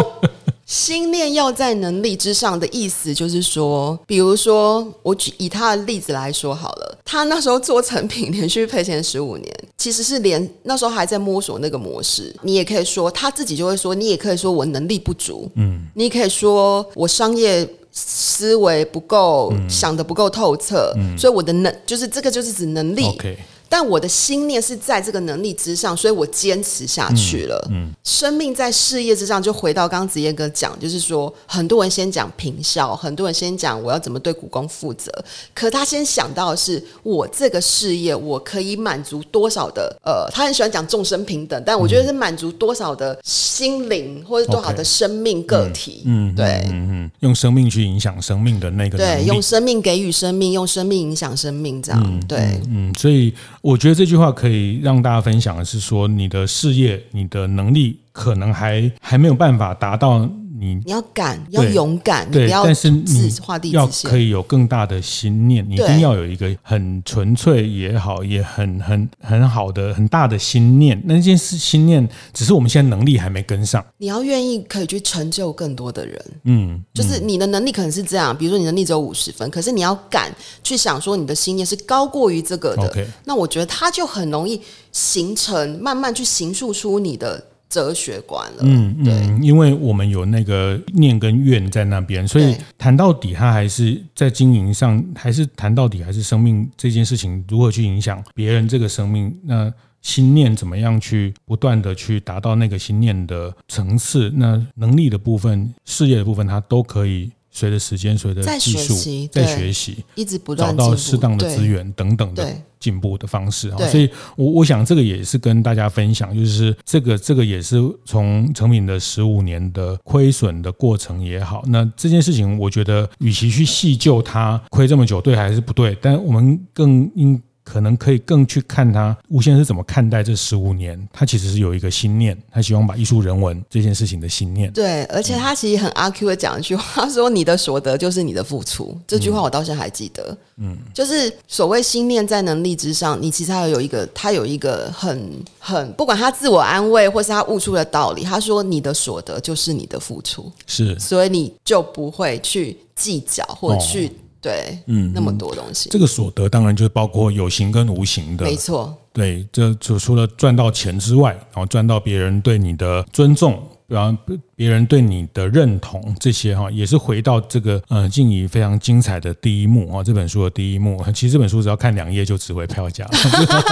Speaker 2: 心念要在能力之上的意思，就是说，比如说，我举以他的例子来说好了，他那时候做成品，连续赔钱十五年，其实是连那时候还在摸索那个模式。你也可以说他自己就会说，你也可以说我能力不足，嗯，你也可以说我商业。思维不够，嗯、想的不够透彻，嗯、所以我的能就是这个，就是指能力。Okay. 但我的心念是在这个能力之上，所以我坚持下去了。嗯，嗯，生命在事业之上，就回到刚刚子彦哥讲，就是说，很多人先讲平效，很多人先讲我要怎么对股东负责，可他先想到的是我这个事业，我可以满足多少的呃，他很喜欢讲众生平等，但我觉得是满足多少的心灵或者多少的生命个体。嗯，嗯，对，
Speaker 1: 嗯嗯，用生命去影响生命的那个，
Speaker 2: 对，用生命给予生命，用生命影响生命，这样，嗯、对，
Speaker 1: 嗯，所以。我觉得这句话可以让大家分享的是说，你的事业、你的能力可能还还没有办法达到你
Speaker 2: 你要敢，要勇敢，
Speaker 1: 对，
Speaker 2: 你不要
Speaker 1: 但是你
Speaker 2: 画地
Speaker 1: 要可以有更大的心念，你一定要有一个很纯粹也好，也很很很好的很大的心念。那件事心念，只是我们现在能力还没跟上。
Speaker 2: 你要愿意可以去成就更多的人，
Speaker 1: 嗯，
Speaker 2: 就是你的能力可能是这样，比如说你能力只有五十分，可是你要敢去想说你的心念是高过于这个的。那我觉得它就很容易形成，慢慢去形塑出你的。哲学观了，
Speaker 1: 嗯嗯，因为我们有那个念跟愿在那边，所以谈到底，他还是在经营上，还是谈到底，还是生命这件事情如何去影响别人这个生命，那心念怎么样去不断的去达到那个心念的层次，那能力的部分、事业的部分，它都可以。随着时间，随着技术，在学习，
Speaker 2: 一直不断
Speaker 1: 找到适当的资源等等的进步的方式。所以，我我想这个也是跟大家分享，就是这个这个也是从成品的十五年的亏损的过程也好。那这件事情，我觉得与其去细究它亏这么久对还是不对，但我们更应。可能可以更去看他吴先生是怎么看待这十五年，他其实是有一个心念，他希望把艺术人文这件事情的心念。
Speaker 2: 对，而且他其实很阿 Q 的讲一句话，他说：“你的所得就是你的付出。”这句话我到现在还记得。嗯，就是所谓心念在能力之上，你其实还有一个，他有一个很很不管他自我安慰或是他悟出的道理。他说：“你的所得就是你的付出。”是，所以你就不会去计较或去。对，嗯，那么多东西，
Speaker 1: 这个所得当然就是包括有形跟无形的，
Speaker 2: 没错。
Speaker 1: 对，这就除了赚到钱之外，然后赚到别人对你的尊重，然后别人对你的认同，这些哈，也是回到这个呃静怡非常精彩的第一幕啊，这本书的第一幕。其实这本书只要看两页就值回票价，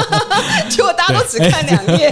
Speaker 2: 结果大家都只看两页。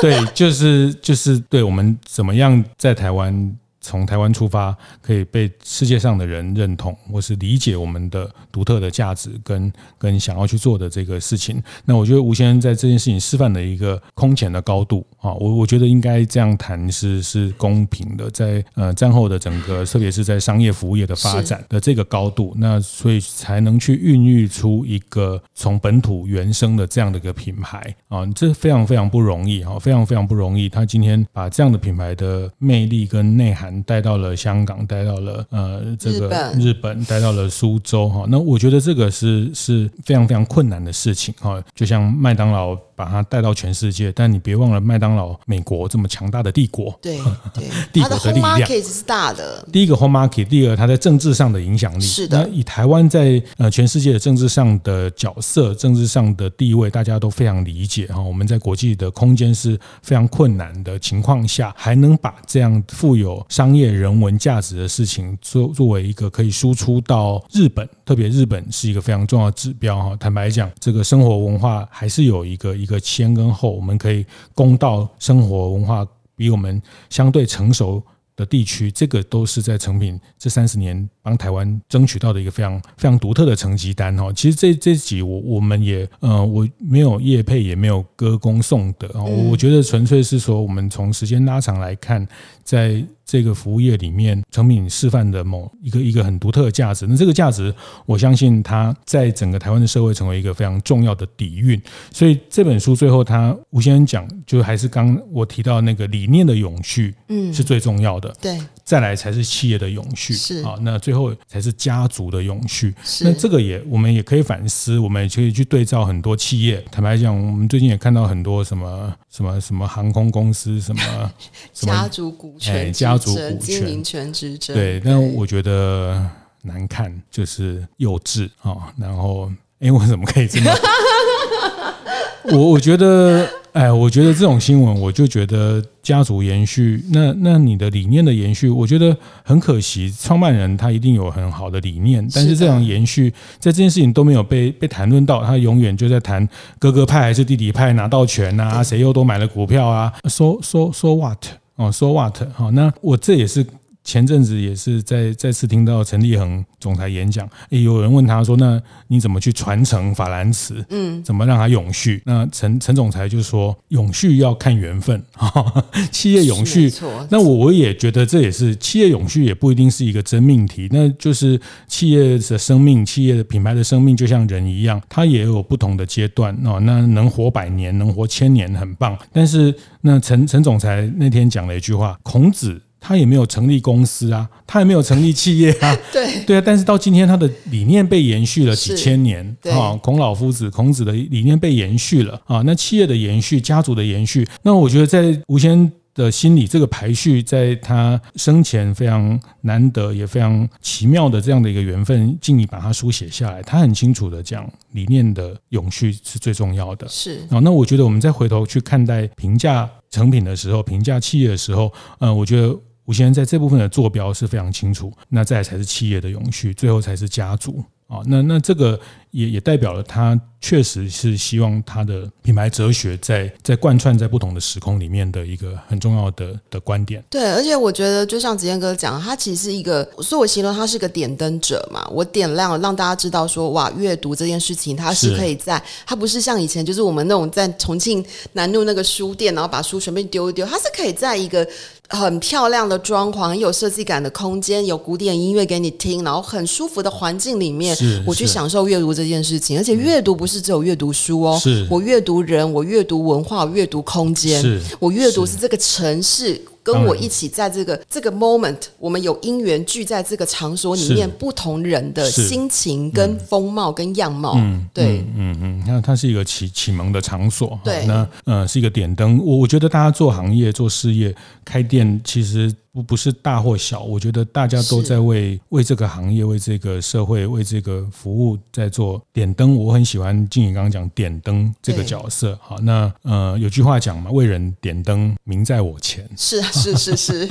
Speaker 1: 对，就是就是对我们怎么样在台湾。从台湾出发，可以被世界上的人认同，或是理解我们的独特的价值跟跟想要去做的这个事情。那我觉得吴先生在这件事情示范的一个空前的高度啊，我我觉得应该这样谈是是公平的，在呃战后的整个，特别是在商业服务业的发展的这个高度，那所以才能去孕育出一个从本土原生的这样的一个品牌啊，这非常非常不容易哈，非常非常不容易。他今天把这样的品牌的魅力跟内涵。带到了香港，带到了呃这个日本，带到了苏州哈。那我觉得这个是是非常非常困难的事情哈。就像麦当劳。把它带到全世界，但你别忘了麦当劳美国这么强大的帝国，
Speaker 2: 对 对，
Speaker 1: 帝国的力量
Speaker 2: ，home market 是大的。
Speaker 1: 第一个 home market，第二个它在政治上的影响力
Speaker 2: 是的。
Speaker 1: 那以台湾在呃全世界的政治上的角色、政治上的地位，大家都非常理解哈。我们在国际的空间是非常困难的情况下，还能把这样富有商业人文价值的事情作作为一个可以输出到日本，特别日本是一个非常重要的指标哈。坦白讲，这个生活文化还是有一个一个。个先跟后，我们可以攻到生活文化比我们相对成熟的地区，这个都是在成品这三十年帮台湾争取到的一个非常非常独特的成绩单哈。其实这这几我我们也呃我没有业配，也没有歌功颂德，我觉得纯粹是说我们从时间拉长来看，在。这个服务业里面，成品示范的某一个一个很独特的价值，那这个价值，我相信它在整个台湾的社会成为一个非常重要的底蕴。所以这本书最后，他吴先生讲，就还是刚我提到那个理念的永续，嗯，是最重要的。
Speaker 2: 对，
Speaker 1: 再来才是企业的永续，是啊，那最后才是家族的永续。那这个也我们也可以反思，我们也可以去对照很多企业。坦白讲，我们最近也看到很多什么什么什么航空公司，什么
Speaker 2: 家族股权
Speaker 1: 家。主
Speaker 2: 经营权之争，
Speaker 1: 对，但我觉得难看就是幼稚啊。然后，哎，我怎么可以这么？我我觉得，哎，我觉得这种新闻，我就觉得家族延续，那那你的理念的延续，我觉得很可惜。创办人他一定有很好的理念，但是这样延续，在这件事情都没有被被谈论到，他永远就在谈哥哥派还是弟弟派拿到权啊，谁又都买了股票啊，so so so what？哦说 what？好，那我这也是前阵子也是在再次听到陈立恒总裁演讲，诶，有人问他说：“那你怎么去传承法兰茨？嗯，怎么让它永续？”那陈陈总裁就说：“永续要看缘分，企业永续。那我我也觉得这也是企业永续，也不一定是一个真命题。那就是企业的生命，企业的品牌的生命，就像人一样，它也有不同的阶段哦。那能活百年，能活千年，很棒。但是那陈陈总裁那天讲了一句话：孔子。他也没有成立公司啊，他也没有成立企业啊，
Speaker 2: 对
Speaker 1: 对啊。但是到今天，他的理念被延续了几千年啊，孔老夫子、孔子的理念被延续了啊。那企业的延续，家族的延续，那我觉得在吴先的心理，这个排序在他生前非常难得也非常奇妙的这样的一个缘分，尽力把它书写下来。他很清楚的讲，理念的永续是最重要的。
Speaker 2: 是
Speaker 1: 啊，那我觉得我们再回头去看待评价成品的时候，评价企业的时候，呃，我觉得吴先生在这部分的坐标是非常清楚。那再才是企业的永续，最后才是家族啊。那那这个也也代表了他。确实是希望他的品牌哲学在在贯穿在不同的时空里面的一个很重要的的观点。
Speaker 2: 对，而且我觉得就像子健哥讲，他其实是一个，所以我形容他是个点灯者嘛。我点亮了，让大家知道说，哇，阅读这件事情，它是可以在，它不是像以前就是我们那种在重庆南路那个书店，然后把书随便丢一丢，它是可以在一个很漂亮的装潢、很有设计感的空间，有古典音乐给你听，然后很舒服的环境里面，我去享受阅读这件事情。而且阅读不是。是只有阅读书哦，
Speaker 1: 是
Speaker 2: 我阅读人，我阅读文化，我阅读空间，
Speaker 1: 是
Speaker 2: 我阅读是这个城市。跟我一起在这个这个 moment，我们有因缘聚在这个场所里面，不同人的心情跟风貌跟样貌，
Speaker 1: 嗯、
Speaker 2: 对，
Speaker 1: 嗯嗯，那它是一个启启蒙的场所，
Speaker 2: 对，
Speaker 1: 那呃是一个点灯。我我觉得大家做行业做事业开店，其实不不是大或小，我觉得大家都在为为这个行业、为这个社会、为这个服务在做点灯。我很喜欢静怡刚刚讲点灯这个角色，好，那呃有句话讲嘛，为人点灯，名在我前，
Speaker 2: 是。是是是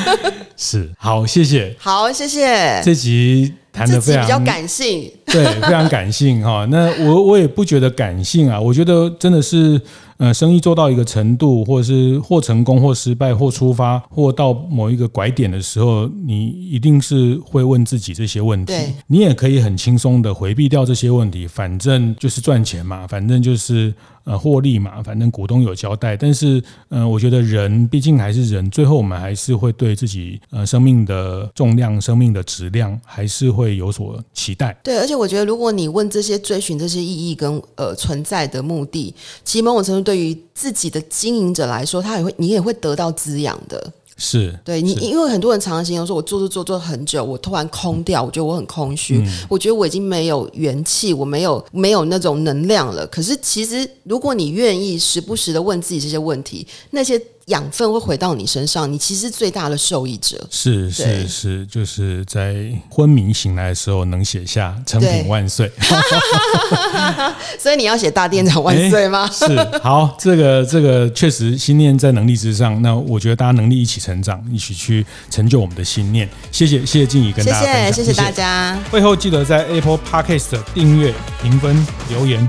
Speaker 1: 是，好，谢谢，
Speaker 2: 好，谢谢。
Speaker 1: 这集谈的非常
Speaker 2: 比较感性，
Speaker 1: 对，非常感性哈。那我我也不觉得感性啊，我觉得真的是。呃，生意做到一个程度，或者是或成功或失败，或出发，或到某一个拐点的时候，你一定是会问自己这些问
Speaker 2: 题。
Speaker 1: 你也可以很轻松的回避掉这些问题，反正就是赚钱嘛，反正就是呃获利嘛，反正股东有交代。但是，嗯，我觉得人毕竟还是人，最后我们还是会对自己呃生命的重量、生命的质量，还是会有所期待。
Speaker 2: 对，而且我觉得，如果你问这些追寻这些意义跟呃存在的目的，其实某种程度。对于自己的经营者来说，他也会，你也会得到滋养的。
Speaker 1: 是，
Speaker 2: 对你，因为很多人常常形容说，我做做做做很久，我突然空掉，我觉得我很空虚，嗯、我觉得我已经没有元气，我没有没有那种能量了。可是，其实如果你愿意时不时的问自己这些问题，那些。养分会回到你身上，你其实最大的受益者。
Speaker 1: 是是是，就是在昏迷醒来的时候能写下“成品万岁”，
Speaker 2: 所以你要写“大店长万岁”吗？
Speaker 1: 是，好，这个这个确实心念在能力之上。那我觉得大家能力一起成长，一起去成就我们的心念。谢谢谢谢静怡跟大家分享，
Speaker 2: 谢谢谢谢大家。
Speaker 1: 会后记得在 Apple Podcast 订阅、评分、留言。